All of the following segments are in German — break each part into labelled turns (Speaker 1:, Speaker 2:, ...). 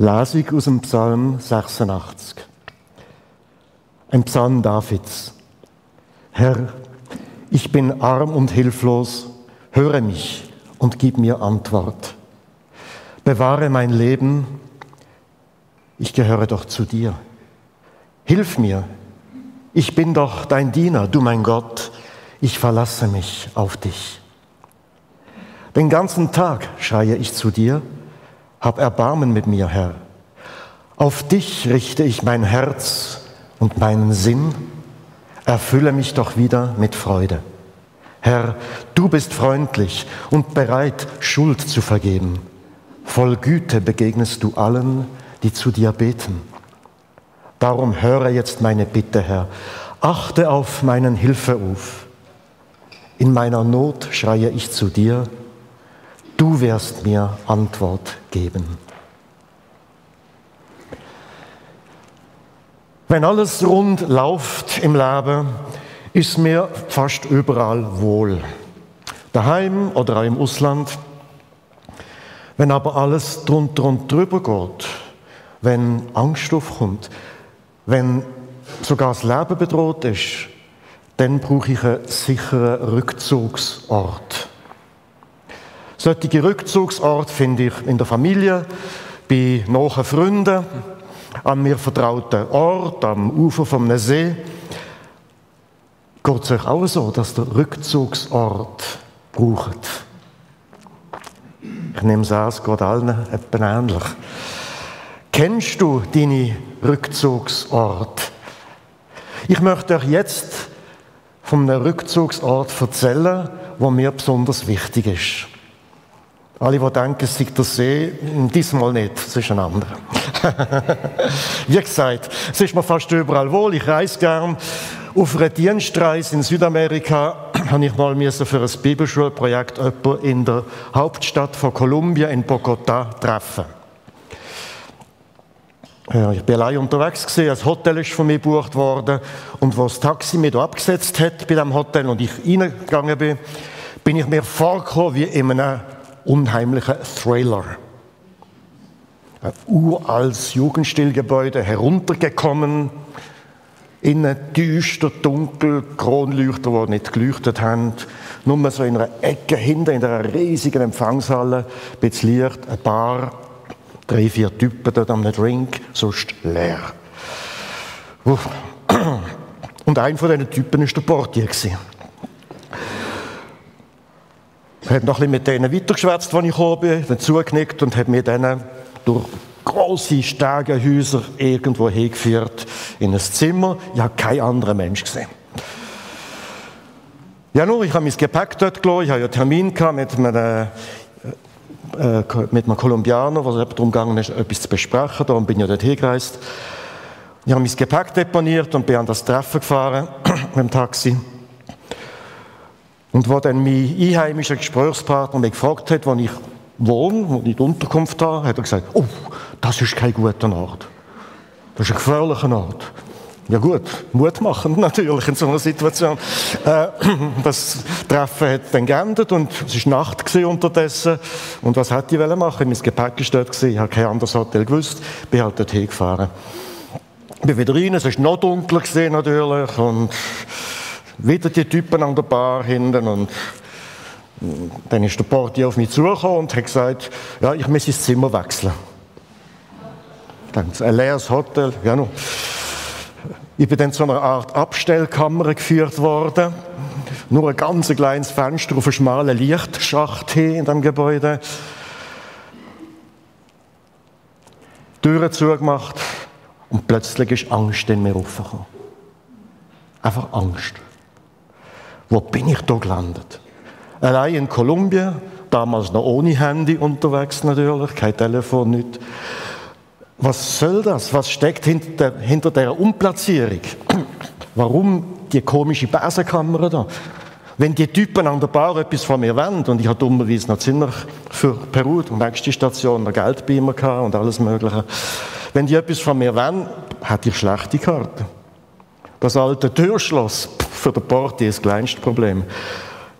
Speaker 1: Lesung aus dem Psalm 86. Ein Psalm Davids. Herr, ich bin arm und hilflos, höre mich und gib mir Antwort. Bewahre mein Leben, ich gehöre doch zu dir. Hilf mir, ich bin doch dein Diener, du mein Gott, ich verlasse mich auf dich. Den ganzen Tag schreie ich zu dir, hab Erbarmen mit mir, Herr. Auf dich richte ich mein Herz und meinen Sinn, erfülle mich doch wieder mit Freude. Herr, du bist freundlich und bereit, Schuld zu vergeben. Voll Güte begegnest du allen, die zu dir beten. Darum höre jetzt meine Bitte, Herr. Achte auf meinen Hilferuf. In meiner Not schreie ich zu dir, Du wirst mir Antwort geben. Wenn alles rund läuft im Leben, ist mir fast überall wohl. Daheim oder auch im Ausland. Wenn aber alles drunter und drüber geht, wenn Angst aufkommt, wenn sogar das Leben bedroht ist, dann brauche ich einen sicheren Rückzugsort. Solche Rückzugsorte finde ich in der Familie, bei nahen Freunden, an mir vertrauten Ort, am Ufer vom See. Geht es euch auch so, dass der Rückzugsort braucht? Ich nehme es an, es geht allen etwa ähnlich. Kennst du deine Rückzugsort? Ich möchte euch jetzt von einem Rückzugsort erzählen, wo mir besonders wichtig ist. Alle, die denken, es sei der See, diesmal nicht, es ist ein anderer. Wie gesagt, es ist mir fast überall wohl, ich reise gern. Auf einer Dienstreise in Südamerika habe ich mal für ein Bibelschulprojekt in der Hauptstadt von Kolumbien, in Bogotá, treffen. Ja, ich bin allein unterwegs gewesen, ein Hotel ist von mir gebucht worden und wo das Taxi mich abgesetzt hat bei dem Hotel und ich reingegangen bin, bin ich mir vorgekommen wie in einem unheimlicher Thriller. Ein uraltes Jugendstilgebäude heruntergekommen, innen düster, dunkel, Kronleuchter, die nicht geleuchtet haben, nur so in einer Ecke hinten, in einer riesigen Empfangshalle, ein bisschen Licht, ein Bar, drei, vier Typen dort am Drink, sonst leer. Und ein von diesen Typen war der Portier. Er hat noch ein bisschen mit denen weitergeschwätzt, als ich gekommen bin, dann zugenickt und hat mir dann durch große Stegenhäuser irgendwo hingeführt in ein Zimmer. Ich habe keinen anderen Mensch gesehen. Ja, nur, ich habe mein Gepäck dort gelassen. Ich hatte ja einen Termin mit einem, äh, äh, mit einem Kolumbianer, wo es darum gegangen ist, etwas zu besprechen. Darum bin ich ja dort hingereist. Ich habe mein Gepäck deponiert und bin an das Treffen gefahren mit dem Taxi. Und wo dann mein einheimischer Gesprächspartner mich gefragt hat, wo ich wohne, wo ich die Unterkunft habe, hat er gesagt, oh, das ist kein guter Ort. Das ist ein gefährlicher Ort. Ja gut, Mut machen natürlich in so einer Situation. Äh, das Treffen hat dann geendet und es war Nacht unterdessen. Und was hätte ich machen Mein Gepäck war dort, ich habe kein anderes Hotel gewusst, bin halt dort hingefahren. Ich bin wieder rein, es war noch dunkler natürlich und wieder die Typen an der Bar hinten und dann ist der Portier auf mich zugekommen und hat gesagt, ja, ich muss ins Zimmer wechseln. Dann ein leeres Hotel, ja noch. Ich bin dann zu einer Art Abstellkammer geführt worden. Nur ein ganz kleines Fenster auf einem schmalen Lichtschacht hin in dem Gebäude. Türen zugemacht und plötzlich ist Angst in mir aufgekommen. Einfach Angst. Wo bin ich da gelandet? Allein in Kolumbien, damals noch ohne Handy unterwegs natürlich, kein Telefon, nicht. Was soll das? Was steckt hinter, der, hinter dieser Umplatzierung? Warum die komische Besenkammer da? Wenn die Typen an der Bar etwas von mir wollen, und ich habe dummerweise noch ziemlich für Peru, die nächste Station, noch Geld bei und alles Mögliche. Wenn die etwas von mir wollen, hätte ich schlechte Karten. Das alte Türschloss, für den Portier das kleinste Problem.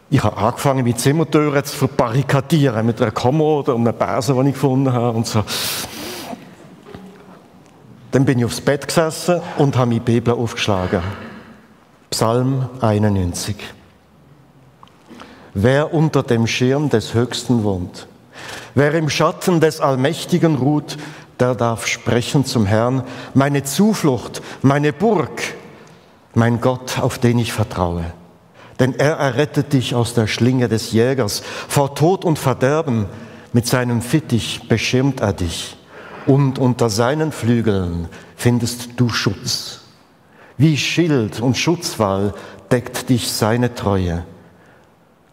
Speaker 1: Ich habe angefangen, meine Zimmertüren zu verbarrikadieren mit einer Kommode und einer Base, die ich gefunden habe und so. Dann bin ich aufs Bett gesessen und habe die Bibel aufgeschlagen. Psalm 91. Wer unter dem Schirm des Höchsten wohnt, wer im Schatten des Allmächtigen ruht, der darf sprechen zum Herrn, meine Zuflucht, meine Burg, mein Gott, auf den ich vertraue. Denn er errettet dich aus der Schlinge des Jägers, vor Tod und Verderben. Mit seinem Fittich beschirmt er dich. Und unter seinen Flügeln findest du Schutz. Wie Schild und Schutzwall deckt dich seine Treue.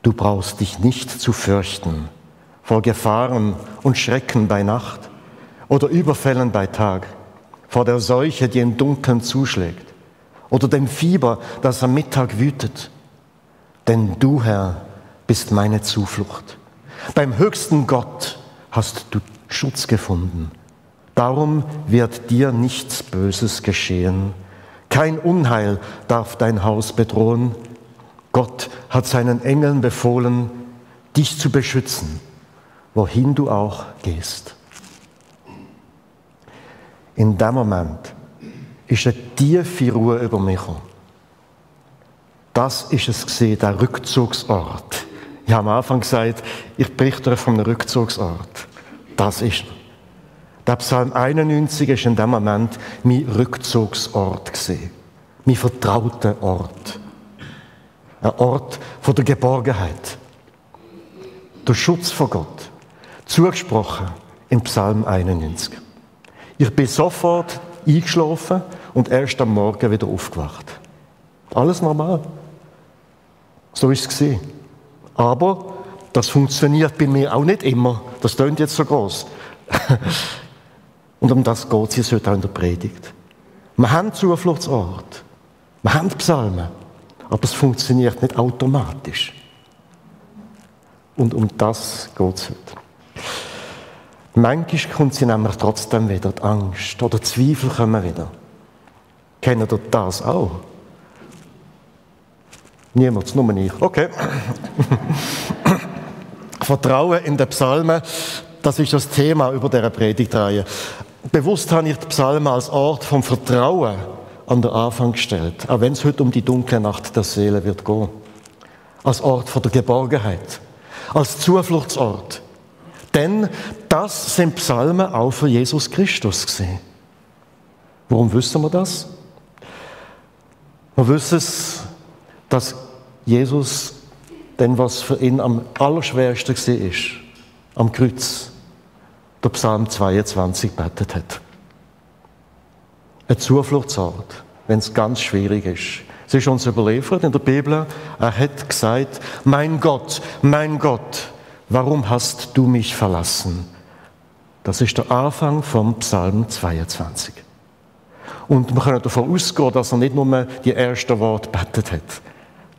Speaker 1: Du brauchst dich nicht zu fürchten vor Gefahren und Schrecken bei Nacht oder Überfällen bei Tag, vor der Seuche, die im Dunkeln zuschlägt oder dem Fieber, das am Mittag wütet. Denn du, Herr, bist meine Zuflucht. Beim höchsten Gott hast du Schutz gefunden. Darum wird dir nichts Böses geschehen. Kein Unheil darf dein Haus bedrohen. Gott hat seinen Engeln befohlen, dich zu beschützen, wohin du auch gehst. In dem Moment ist eine tiefe Ruhe über mich gekommen. Das ist es gesehen, der Rückzugsort. Ich habe am Anfang gesagt, ich berichte von einem Rückzugsort. Das ist der Psalm 91 ist in dem Moment mein Rückzugsort gesehen, mein vertrauter Ort, ein Ort von der Geborgenheit, der Schutz vor Gott, zugesprochen im Psalm 91. Ich bin sofort eingeschlafen und erst am Morgen wieder aufgewacht. Alles normal. So ist es gesehen. Aber das funktioniert bei mir auch nicht immer. Das klingt jetzt so groß. Und um das geht es heute auch in der Predigt. Wir haben Zufluchtsort. Wir haben Psalmen. Aber es funktioniert nicht automatisch. Und um das geht es heute. Manchmal kommt sie nämlich trotzdem wieder, die Angst oder Zweifel kommen wieder. Kennen ihr das auch? Niemand, nur ich. Okay. Vertrauen in den Psalmen, das ist das Thema über dieser Predigtreihe. Bewusst habe ich die Psalmen als Ort vom Vertrauen an den Anfang gestellt, auch wenn es heute um die dunkle Nacht der Seele wird gehen. Als Ort von der Geborgenheit, als Zufluchtsort. Denn das sind Psalmen auch für Jesus Christus gesehen. Warum wissen wir das? Wissen es, dass Jesus denn was für ihn am allerschwersten war, am Kreuz, der Psalm 22 betet hat. Ein Zufluchtsort, wenn es ganz schwierig ist. Es ist uns überliefert in der Bibel, er hat gesagt, mein Gott, mein Gott, warum hast du mich verlassen? Das ist der Anfang vom Psalm 22. Und wir können davon ausgehen, dass er nicht nur die ersten Worte betet hat.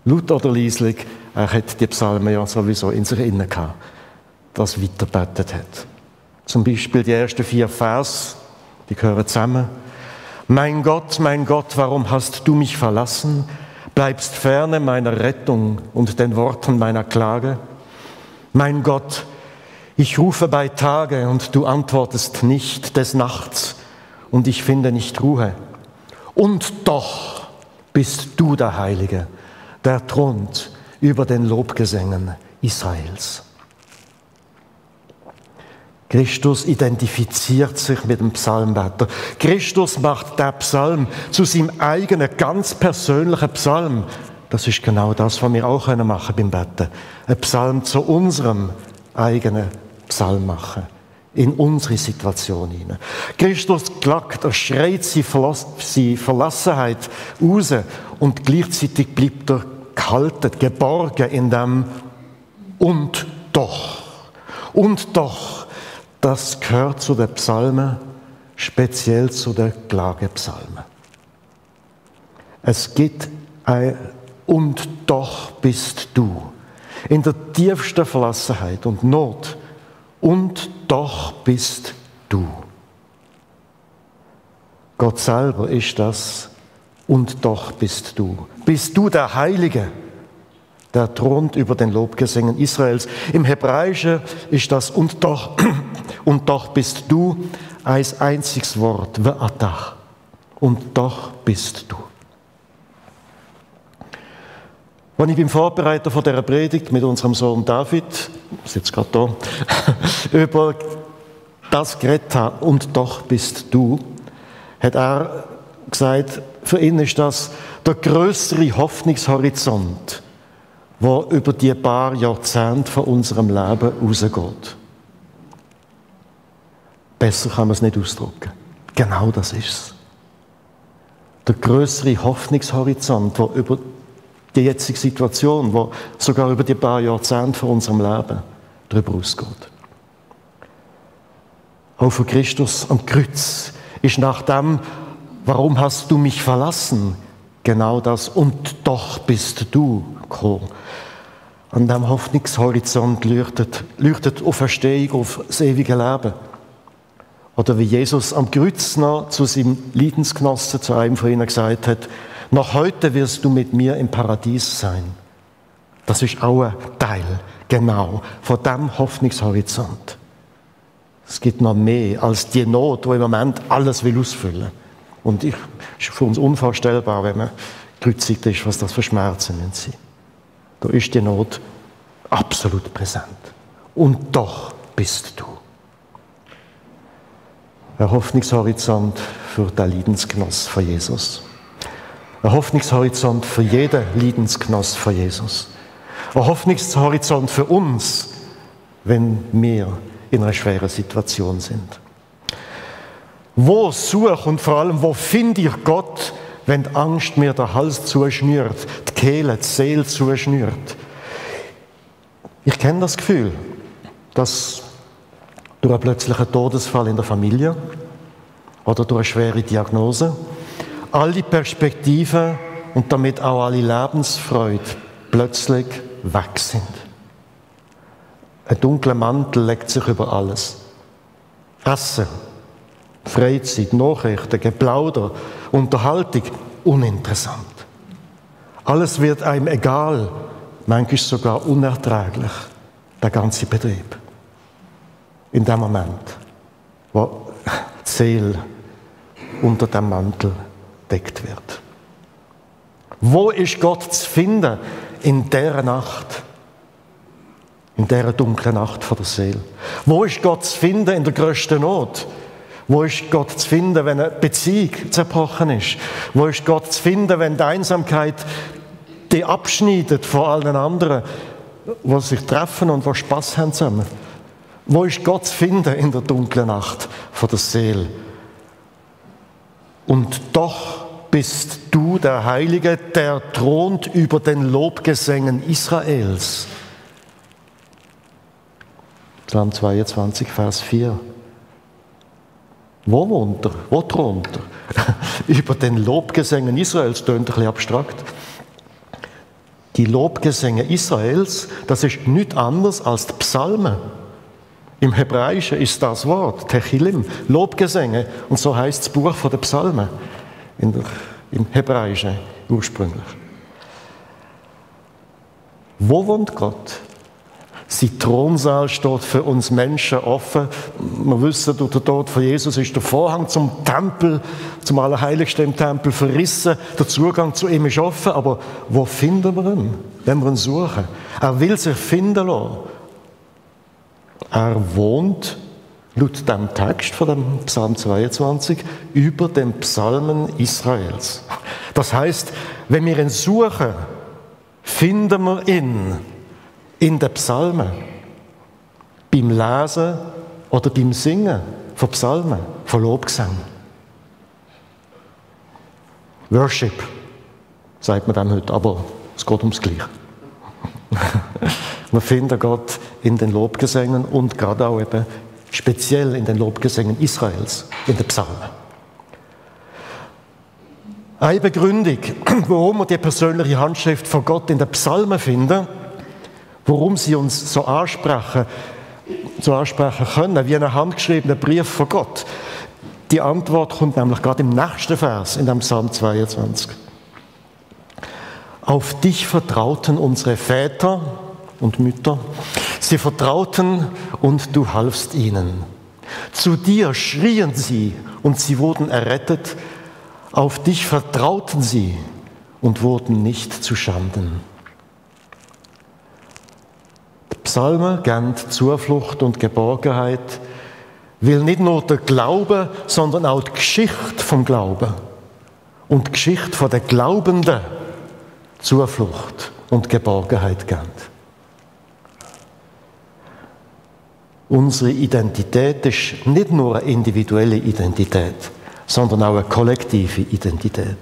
Speaker 1: Laut oder leislich, er hat die Psalmen ja sowieso in sich innen gehabt, das weiterbetet hat. Zum Beispiel die ersten vier Vers, die gehören zusammen. Mein Gott, mein Gott, warum hast du mich verlassen? Bleibst ferne meiner Rettung und den Worten meiner Klage. Mein Gott, ich rufe bei Tage und du antwortest nicht des Nachts und ich finde nicht Ruhe. Und doch bist du der Heilige, der thront über den Lobgesängen Israels. Christus identifiziert sich mit dem Psalmbeter. Christus macht der Psalm zu seinem eigenen, ganz persönlichen Psalm. Das ist genau das, was wir auch machen beim Betten. Ein Psalm zu unserem eigenen Psalm machen. In unsere Situation hinein. Christus klagt, er schreit seine Verlassenheit raus und gleichzeitig bleibt er gehalten, geborgen in dem und doch. Und doch das gehört zu den Psalmen, speziell zu den Klagepsalmen. Es gibt ein Und doch bist du in der tiefsten Verlassenheit und Not. Und doch bist du. Gott selber ist das. Und doch bist du. Bist du der Heilige? der thront über den Lobgesängen Israels. Im Hebräischen ist das und doch, und doch bist du ein einziges Wort, Ve'atach. Und doch bist du. Als ich beim Vorbereiter von dieser Predigt mit unserem Sohn David, sitzt gerade da, über das habe, und doch bist du, hat er gesagt, für ihn ist das der größere Hoffnungshorizont, der über die paar Jahrzehnte von unserem Leben rausgeht. Besser kann man es nicht ausdrücken. Genau das ist es. Der größere Hoffnungshorizont, der über die jetzige Situation, wo sogar über die paar Jahrzehnte von unserem Leben darüber ausgeht. Auch für Christus am Kreuz ist nach dem, warum hast du mich verlassen, genau das, und doch bist du gekommen. An dem Hoffnungshorizont leuchtet, leuchtet Auferstehung auf das ewige Leben. Oder wie Jesus am Kreuz noch zu seinem Leidensgenossen, zu einem von ihnen gesagt hat, noch heute wirst du mit mir im Paradies sein. Das ist auch ein Teil, genau, von dem Hoffnungshorizont. Es gibt noch mehr als die Not, die im Moment alles will ausfüllen. Und ich, ist für uns unvorstellbar, wenn man gekreuzigt ist, was das für Schmerzen sind. Da ist die Not absolut präsent. Und doch bist du. Ein Hoffnungshorizont für den Leidensgenoss von Jesus. Ein Hoffnungshorizont für jeden Leidensgenoss von Jesus. Ein Hoffnungshorizont für uns, wenn wir in einer schweren Situation sind. Wo suche und vor allem, wo finde ich Gott, wenn die Angst mir den Hals zuschnürt, die Kehle, die Seele zuschnürt? Ich kenne das Gefühl, dass durch einen plötzlichen Todesfall in der Familie oder durch eine schwere Diagnose alle Perspektiven und damit auch alle Lebensfreude plötzlich weg sind. Ein dunkler Mantel legt sich über alles. Essen, Freizeit, Nachrichten, Geplauder, Unterhaltung, uninteressant. Alles wird einem egal, manchmal sogar unerträglich, der ganze Betrieb. In dem Moment, wo die Seele unter dem Mantel deckt wird. Wo ist Gott zu finden in der Nacht? In der dunklen Nacht von der Seele. Wo ist Gott zu finden in der größten Not? Wo ist Gott zu finden, wenn eine Beziehung zerbrochen ist? Wo ist Gott zu finden, wenn die Einsamkeit die abschneidet von allen anderen, die sich treffen und die Spaß haben zusammen? Wo ist Gott zu finden in der dunklen Nacht von der Seele? Und doch bist du der Heilige, der thront über den Lobgesängen Israels. Psalm 22, Vers 4. Wo wohnt er? Wo thront er? über den Lobgesängen Israels, tönt ein bisschen abstrakt. Die Lobgesänge Israels, das ist nichts anderes als die Psalmen. Im Hebräischen ist das Wort, Techilim, Lobgesänge. Und so heißt das Buch der Psalmen der, im Hebräischen ursprünglich. Wo wohnt Gott? Sein Thronsaal steht für uns Menschen offen. Wir wissen, durch den Tod von Jesus ist der Vorhang zum Tempel, zum Allerheiligsten im Tempel verrissen. Der Zugang zu ihm ist offen. Aber wo finden wir ihn, wenn wir ihn suchen? Er will sich finden lassen. Er wohnt laut dem Text von dem Psalm 22 über den Psalmen Israels. Das heißt, wenn wir ihn suchen, finden wir ihn in den Psalmen, beim Lesen oder beim Singen von Psalmen, von Lobgesang. Worship, sagt man dem heute, aber es geht ums Gleiche. wir finden Gott in den Lobgesängen und gerade auch eben speziell in den Lobgesängen Israels, in den Psalmen. Eine Begründung, warum wir die persönliche Handschrift von Gott in den Psalmen finden, warum sie uns so ansprechen, so ansprechen können, wie ein handgeschriebener Brief von Gott. Die Antwort kommt nämlich gerade im nächsten Vers, in dem Psalm 22. Auf dich vertrauten unsere Väter und Mütter, Sie vertrauten und du halfst ihnen. Zu dir schrien sie und sie wurden errettet. Auf dich vertrauten sie und wurden nicht zu Schanden. Die Psalme geben Zuflucht und Geborgenheit, will nicht nur der Glaube, sondern auch die Geschichte vom Glauben und die Geschichte von der Glaubenden Zuflucht und Geborgenheit geben. Unsere Identität ist nicht nur eine individuelle Identität, sondern auch eine kollektive Identität.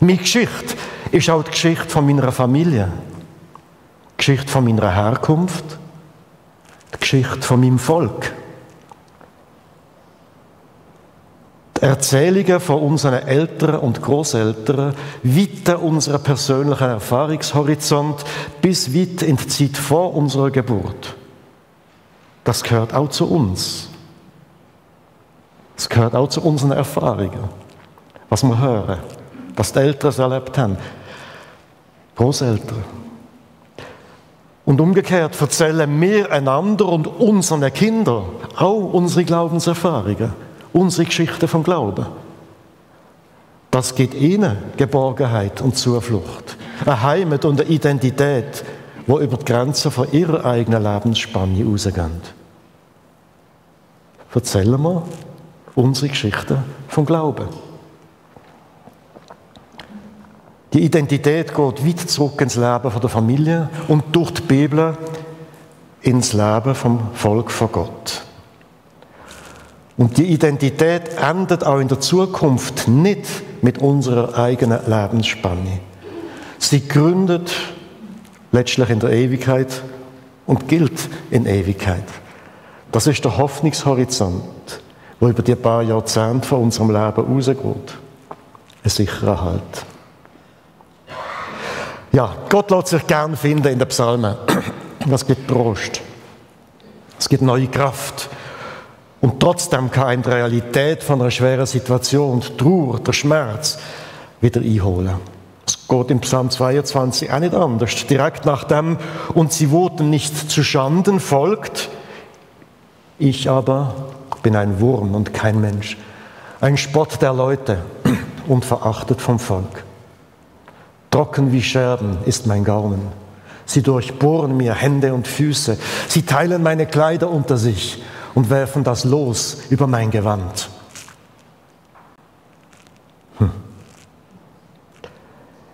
Speaker 1: Meine Geschichte ist auch die Geschichte von meiner Familie, die Geschichte von meiner Herkunft, die Geschichte von meinem Volk. Die Erzählungen von unseren Eltern und Großeltern weiten unseren persönlichen Erfahrungshorizont bis weit in die Zeit vor unserer Geburt. Das gehört auch zu uns. Es gehört auch zu unseren Erfahrungen, was wir hören, was die Eltern erlebt haben, Großeltern. Und umgekehrt erzählen wir einander und unseren Kindern auch unsere Glaubenserfahrungen, unsere Geschichte vom Glauben. Das gibt ihnen Geborgenheit und Zuflucht, eine Heimat und eine Identität, wo über die Grenzen von ihrer eigenen Lebensspanne rausgehen. Erzählen wir unsere Geschichte vom Glauben. Die Identität geht weit zurück ins Leben der Familie und durch die Bibel ins Leben vom Volk von Gott. Und die Identität endet auch in der Zukunft nicht mit unserer eigenen Lebensspanne. Sie gründet letztlich in der Ewigkeit und gilt in Ewigkeit. Das ist der Hoffnungshorizont, wo über die paar Jahrzehnte von unserem Leben rausgeht. Ein sicherer Halt. Ja, Gott lässt sich gern finden in den Psalmen. Es gibt Trost. Es gibt neue Kraft. Und trotzdem kann in der Realität von einer schweren Situation die Trauer, der Schmerz wieder einholen. Es geht im Psalm 22 auch nicht anders. Direkt nach dem, und sie wurden nicht zu Schanden, folgt, ich aber bin ein Wurm und kein Mensch, ein Spott der Leute und verachtet vom Volk. Trocken wie Scherben ist mein Gaumen. Sie durchbohren mir Hände und Füße. Sie teilen meine Kleider unter sich und werfen das Los über mein Gewand. Hm.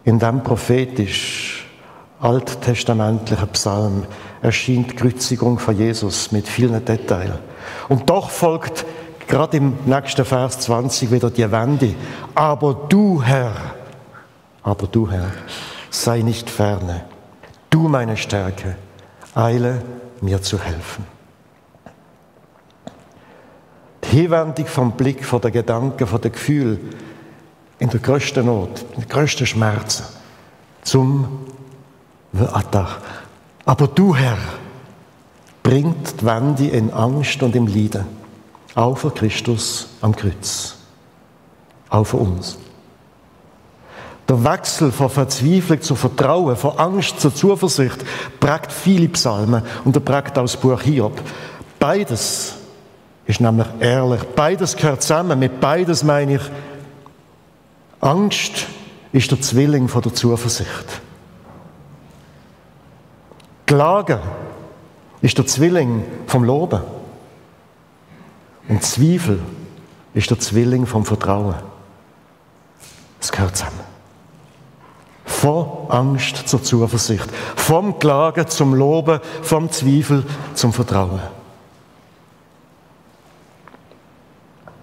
Speaker 1: In dem prophetisch alttestamentlichen Psalm erschien die Kreuzigung von Jesus mit vielen Details. Und doch folgt gerade im nächsten Vers 20 wieder die Wende. Aber du, Herr, aber du, Herr, sei nicht ferne. Du, meine Stärke, eile mir zu helfen. Die Hinwendung vom Blick, von den Gedanken, von den Gefühlen in der größten Not, in den größten Schmerzen zum. Aber du, Herr, bringt die Wende in Angst und im Leiden. Auch für Christus am Kreuz. Auch für uns. Der Wechsel von Verzweiflung zu Vertrauen, von Angst zur Zuversicht, prägt viele Psalmen und er prägt auch das Buch Hiob. Beides ist nämlich ehrlich. Beides gehört zusammen. Mit beides meine ich, Angst ist der Zwilling von der Zuversicht. Klagen ist der Zwilling vom Loben. Und Zweifel ist der Zwilling vom Vertrauen. Es gehört zusammen. Von Angst zur Zuversicht, vom Klagen zum Loben, vom Zweifel zum Vertrauen.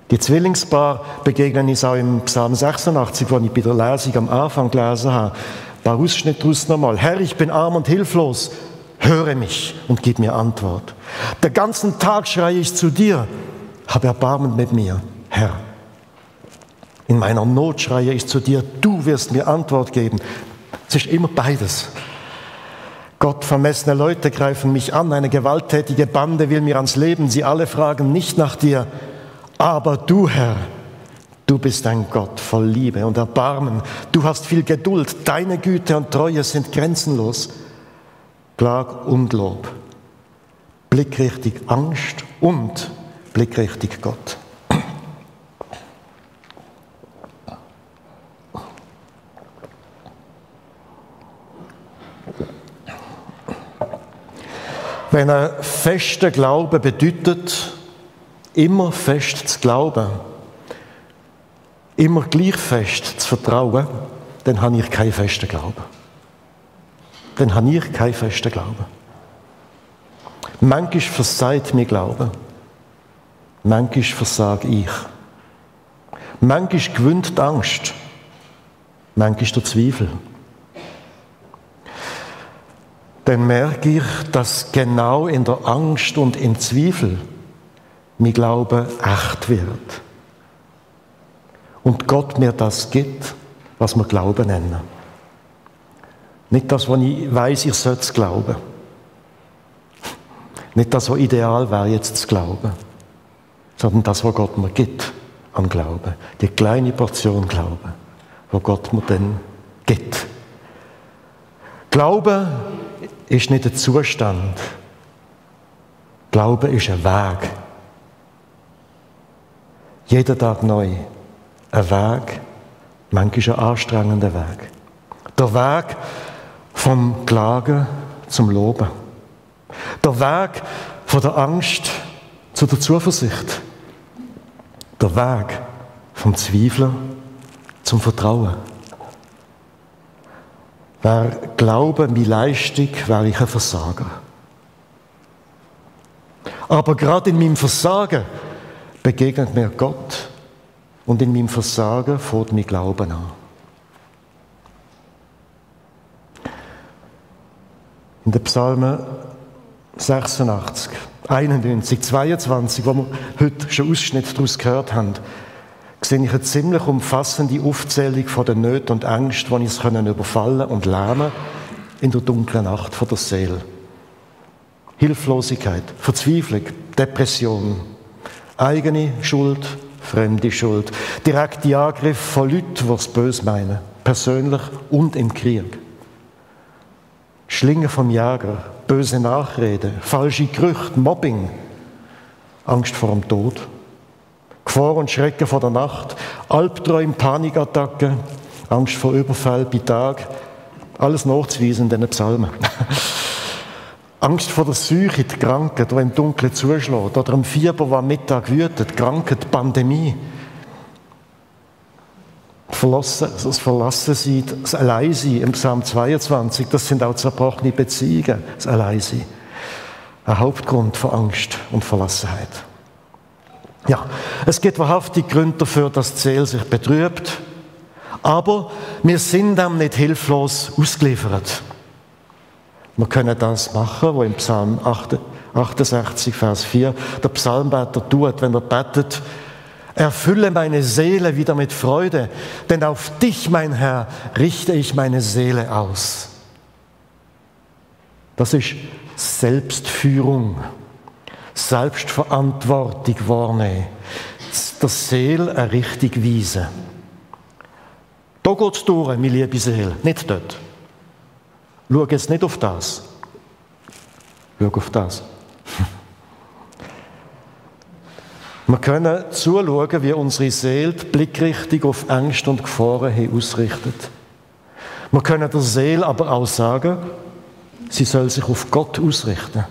Speaker 1: Die Zwillingspaar begegnen uns auch im Psalm 86, wo ich bei der Lesung am Anfang gelesen habe. Ein paar Ausschnitte daraus nochmal. Herr, ich bin arm und hilflos. Höre mich und gib mir Antwort. Den ganzen Tag schreie ich zu dir. Hab Erbarmen mit mir, Herr. In meiner Not schreie ich zu dir, du wirst mir Antwort geben. Es ist immer beides. Gott, vermessene Leute greifen mich an, eine gewalttätige Bande will mir ans Leben, sie alle fragen nicht nach dir. Aber du, Herr, du bist ein Gott voll Liebe und Erbarmen. Du hast viel Geduld, deine Güte und Treue sind grenzenlos. Klag und Lob. Blickrichtig Angst und blickrichtig Gott. Wenn ein fester Glaube bedeutet, immer fest zu glauben, immer gleich fest zu vertrauen, dann habe ich keinen festen Glauben. Dann habe ich keinen festen Glauben. Manchmal versagt mir Glauben. Manchmal versage ich. Manchmal gewinnt die Angst. Manchmal der Zweifel. Dann merke ich, dass genau in der Angst und im Zweifel mein Glaube echt wird. Und Gott mir das gibt, was wir Glauben nennen. Nicht das, was ich weiß, ich sollte glauben. Nicht das, was ideal wäre, jetzt zu glauben, sondern das, was Gott mir gibt an Glauben. Die kleine Portion Glauben, wo Gott mir dann gibt. Glaube ist nicht ein Zustand. Glaube ist ein Weg. Jeden Tag neu. Ein Weg, manchmal ein anstrengender Weg. Der Weg vom Klagen zum Loben. Der Weg von der Angst zu der Zuversicht. Der Weg vom Zweifeln zum Vertrauen. Wer Glaube meine Leistung, wäre ich ein Versager. Aber gerade in meinem Versagen begegnet mir Gott und in meinem Versagen fährt mein Glauben an. In den Psalmen 86, 91, 22, wo wir heute schon Ausschnitt daraus gehört haben, sehe ich eine ziemlich umfassende Aufzählung von den Nöten und Ängsten, die uns überfallen und lähmen in der dunklen Nacht von der Seele. Hilflosigkeit, Verzweiflung, Depression, eigene Schuld, fremde Schuld, direkte Angriffe von Leuten, die es böse meinen, persönlich und im Krieg. Schlingen vom Jäger, böse Nachrede, falsche Gerüchte, Mobbing, Angst vor dem Tod. Gefahr und Schrecken vor der Nacht, Albträume, Panikattacken, Angst vor Überfall bei Tag, alles nachzuweisen in diesen Psalmen. Angst vor der Seuche, die Krankheit, die im Dunkeln zuschlägt, oder im Fieber, der am Mittag wütet, Krankheit, Pandemie. Verlassen, das Verlassensein, das Alleinsein im Psalm 22, das sind auch zerbrochene Beziehungen, das Alleinsein. Ein Hauptgrund für Angst und Verlassenheit. Ja, es gibt wahrhaftig Gründe dafür, dass die Seele sich betrübt. Aber wir sind dem nicht hilflos ausgeliefert. Wir können das machen, was im Psalm 68, Vers 4 der Psalmbeter tut, wenn er betet, Erfülle meine Seele wieder mit Freude, denn auf dich, mein Herr, richte ich meine Seele aus. Das ist Selbstführung. Selbstverantwortung wahrnehmen. Der Seele eine Richtung weisen. Da geht es durch, meine liebe Seele, nicht dort. Schau jetzt nicht auf das. Schau auf das. Wir können zuschauen, wie unsere Seele die Blickrichtung auf Ängste und Gefahren ausrichtet. Wir können der Seele aber auch sagen, sie soll sich auf Gott ausrichten.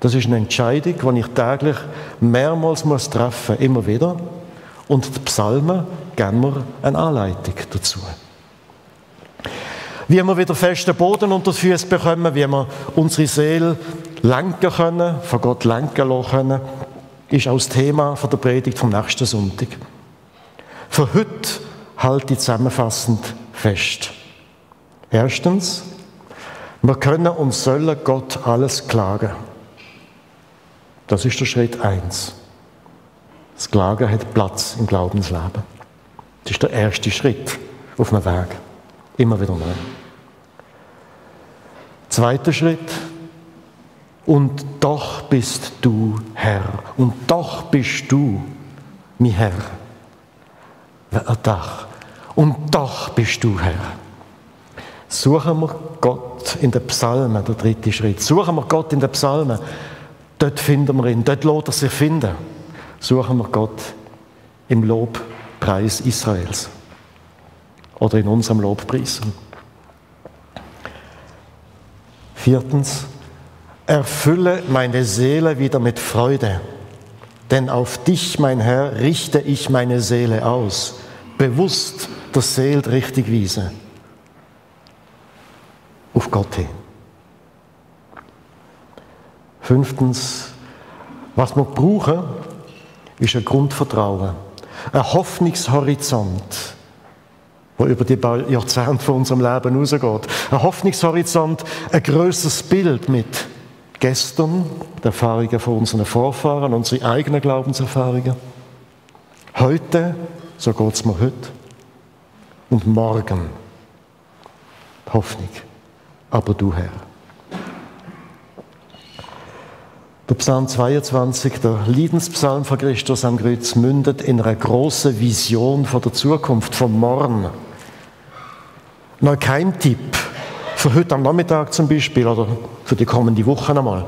Speaker 1: Das ist eine Entscheidung, die ich täglich mehrmals muss treffen muss, immer wieder. Und die Psalmen geben mir eine Anleitung dazu. Wie wir wieder festen Boden unter die Füße bekommen, wie wir unsere Seele lenken können, von Gott lenken lassen können, ist auch das Thema der Predigt vom nächsten Sonntag. Für heute halte ich zusammenfassend fest. Erstens, wir können und sollen Gott alles klagen. Das ist der Schritt eins. Das Klagen hat Platz im Glaubensleben. Das ist der erste Schritt auf einem Weg. Immer wieder neu. Zweiter Schritt. Und doch bist du Herr. Und doch bist du mein Herr. Doch. Und doch bist du Herr. Suchen wir Gott in den Psalmen, der dritte Schritt. Suchen wir Gott in den Psalmen Dort finden wir ihn, dort lässt er sich finden. suchen wir Gott im Lobpreis Israels oder in unserem Lobpreis. Viertens, erfülle meine Seele wieder mit Freude, denn auf dich, mein Herr, richte ich meine Seele aus, bewusst der Seele richtig wiese. Auf Gott hin. Fünftens, was wir brauchen, ist ein Grundvertrauen, ein Hoffnungshorizont, der über die Jahrzehnte von unserem Leben hinausgeht. Ein Hoffnungshorizont, ein größeres Bild mit gestern, die Erfahrungen von unseren Vorfahren, unsere eigenen Glaubenserfahrungen. Heute, so geht es mir heute. Und morgen, Hoffnung. Aber du, Herr. Der Psalm 22, der Liedenspsalm von Christus am Kreuz, mündet in einer großen Vision von der Zukunft, vom Morgen. Noch kein Tipp für heute am Nachmittag zum Beispiel oder für die kommende Woche einmal.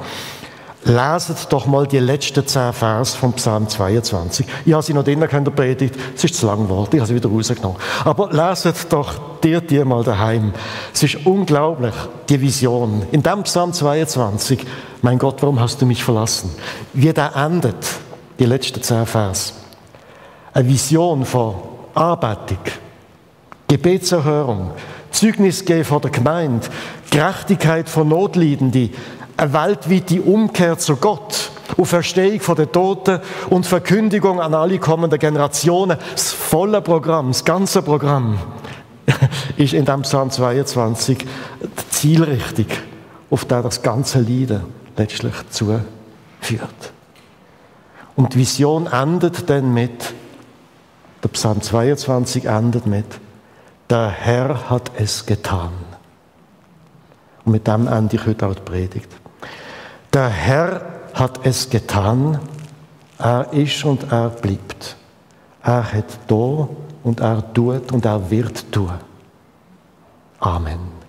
Speaker 1: Leset doch mal die letzten zehn Vers vom Psalm 22. Ich habe sie noch drinnen in der Predigt. Es ist zu lang geworden. Ich habe sie wieder rausgenommen. Aber leset doch dir die mal daheim. Es ist unglaublich, die Vision. In dem Psalm 22, mein Gott, warum hast du mich verlassen? Wie der endet, die letzten zehn Vers. Eine Vision von Anbetung, Gebetserhörung, Zeugnis geben von der Gemeinde, Gerechtigkeit von Notleidenden, eine weltweite Umkehr zu Gott, Auferstehung von den Toten und Verkündigung an alle kommenden Generationen. Das volle Programm, das ganze Programm ist in dem Psalm 22 die Zielrichtung, auf der das ganze Leiden letztlich zuführt. Und die Vision endet dann mit, der Psalm 22 endet mit, der Herr hat es getan. Und mit dem ende ich heute auch die Predigt. Der Herr hat es getan. Er ist und er bleibt. Er hat da und er tut und er wird tun. Amen.